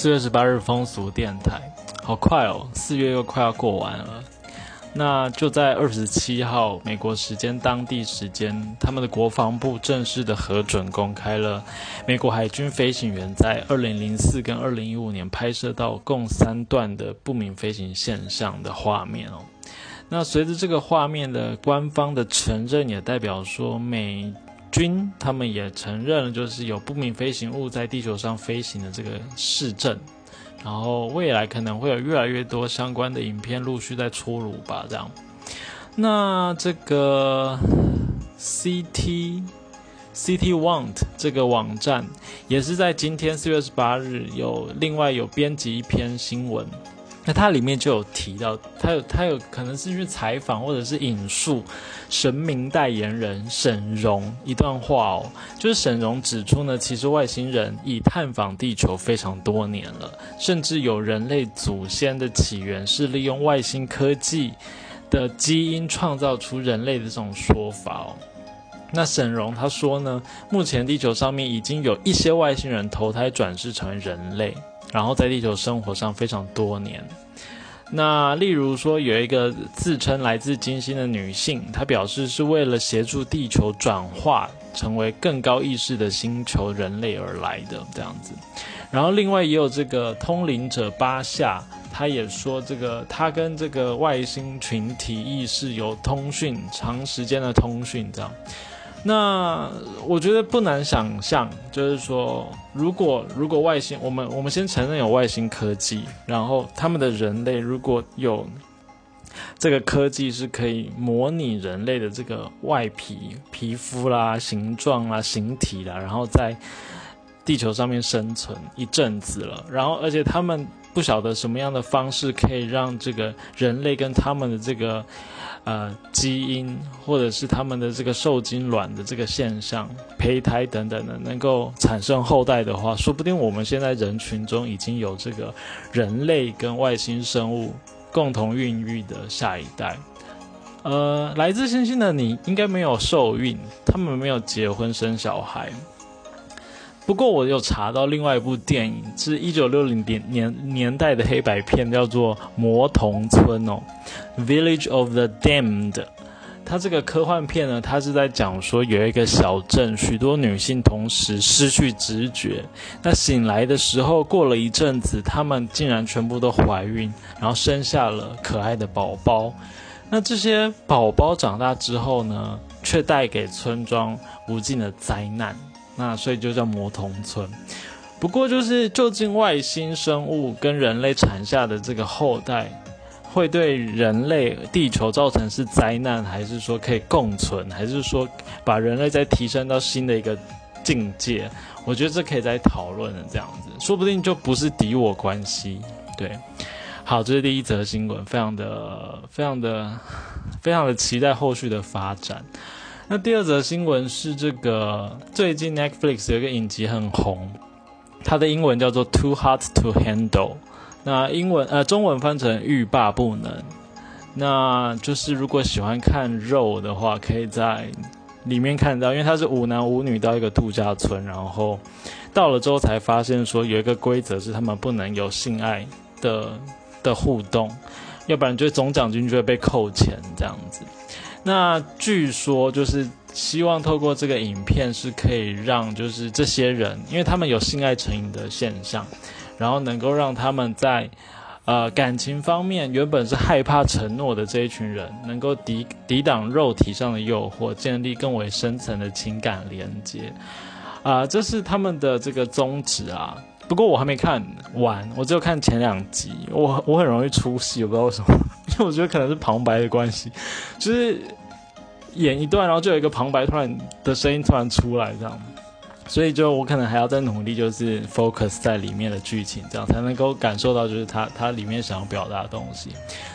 四月十八日风俗电台，好快哦，四月又快要过完了。那就在二十七号美国时间当地时间，他们的国防部正式的核准公开了美国海军飞行员在二零零四跟二零一五年拍摄到共三段的不明飞行现象的画面哦。那随着这个画面的官方的承认，也代表说美军他们也承认了，就是有不明飞行物在地球上飞行的这个市政。然后未来可能会有越来越多相关的影片陆续在出炉吧，这样。那这个 CT CT Want 这个网站也是在今天四月十八日有另外有编辑一篇新闻。那它里面就有提到，他有他有可能是去采访或者是引述神明代言人沈荣一段话哦，就是沈荣指出呢，其实外星人已探访地球非常多年了，甚至有人类祖先的起源是利用外星科技的基因创造出人类的这种说法哦。那沈荣他说呢，目前地球上面已经有一些外星人投胎转世成为人类。然后在地球生活上非常多年。那例如说，有一个自称来自金星的女性，她表示是为了协助地球转化成为更高意识的星球人类而来的这样子。然后另外也有这个通灵者巴夏，他也说这个他跟这个外星群体意识有通讯，长时间的通讯这样。那我觉得不难想象，就是说，如果如果外星，我们我们先承认有外星科技，然后他们的人类如果有这个科技是可以模拟人类的这个外皮、皮肤啦、形状啦、形体啦，然后在地球上面生存一阵子了，然后而且他们不晓得什么样的方式可以让这个人类跟他们的这个。呃，基因或者是他们的这个受精卵的这个现象、胚胎等等的，能够产生后代的话，说不定我们现在人群中已经有这个人类跟外星生物共同孕育的下一代。呃，来自星星的你应该没有受孕，他们没有结婚生小孩。不过我有查到另外一部电影，是一九六零年年年代的黑白片，叫做《魔童村》哦，《Village of the Damned》。它这个科幻片呢，它是在讲说有一个小镇，许多女性同时失去直觉。那醒来的时候，过了一阵子，她们竟然全部都怀孕，然后生下了可爱的宝宝。那这些宝宝长大之后呢，却带给村庄无尽的灾难。那所以就叫魔童村。不过就是究竟外星生物跟人类产下的这个后代，会对人类地球造成是灾难，还是说可以共存，还是说把人类再提升到新的一个境界？我觉得这可以再讨论的这样子，说不定就不是敌我关系。对，好，这是第一则新闻，非常的、非常的、非常的期待后续的发展。那第二则新闻是这个最近 Netflix 有一个影集很红，它的英文叫做 Too Hot to Handle，那英文呃中文翻成欲罢不能，那就是如果喜欢看肉的话，可以在里面看到，因为它是五男五女到一个度假村，然后到了之后才发现说有一个规则是他们不能有性爱的的互动，要不然就总奖金就会被扣钱这样子。那据说就是希望透过这个影片是可以让就是这些人，因为他们有性爱成瘾的现象，然后能够让他们在呃感情方面原本是害怕承诺的这一群人，能够抵抵挡肉体上的诱惑，建立更为深层的情感连接啊，这是他们的这个宗旨啊。不过我还没看完，我只有看前两集，我我很容易出戏，我不知道为什么。因为我觉得可能是旁白的关系，就是演一段，然后就有一个旁白突然的声音突然出来这样，所以就我可能还要再努力，就是 focus 在里面的剧情，这样才能够感受到就是它它里面想要表达的东西。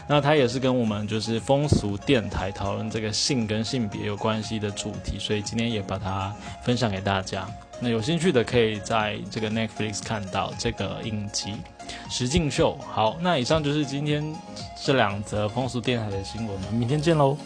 那它也是跟我们就是风俗电台讨论这个性跟性别有关系的主题，所以今天也把它分享给大家。那有兴趣的可以在这个 Netflix 看到这个影集《石敬秀》。好，那以上就是今天这两则风俗电台的新闻，明天见喽。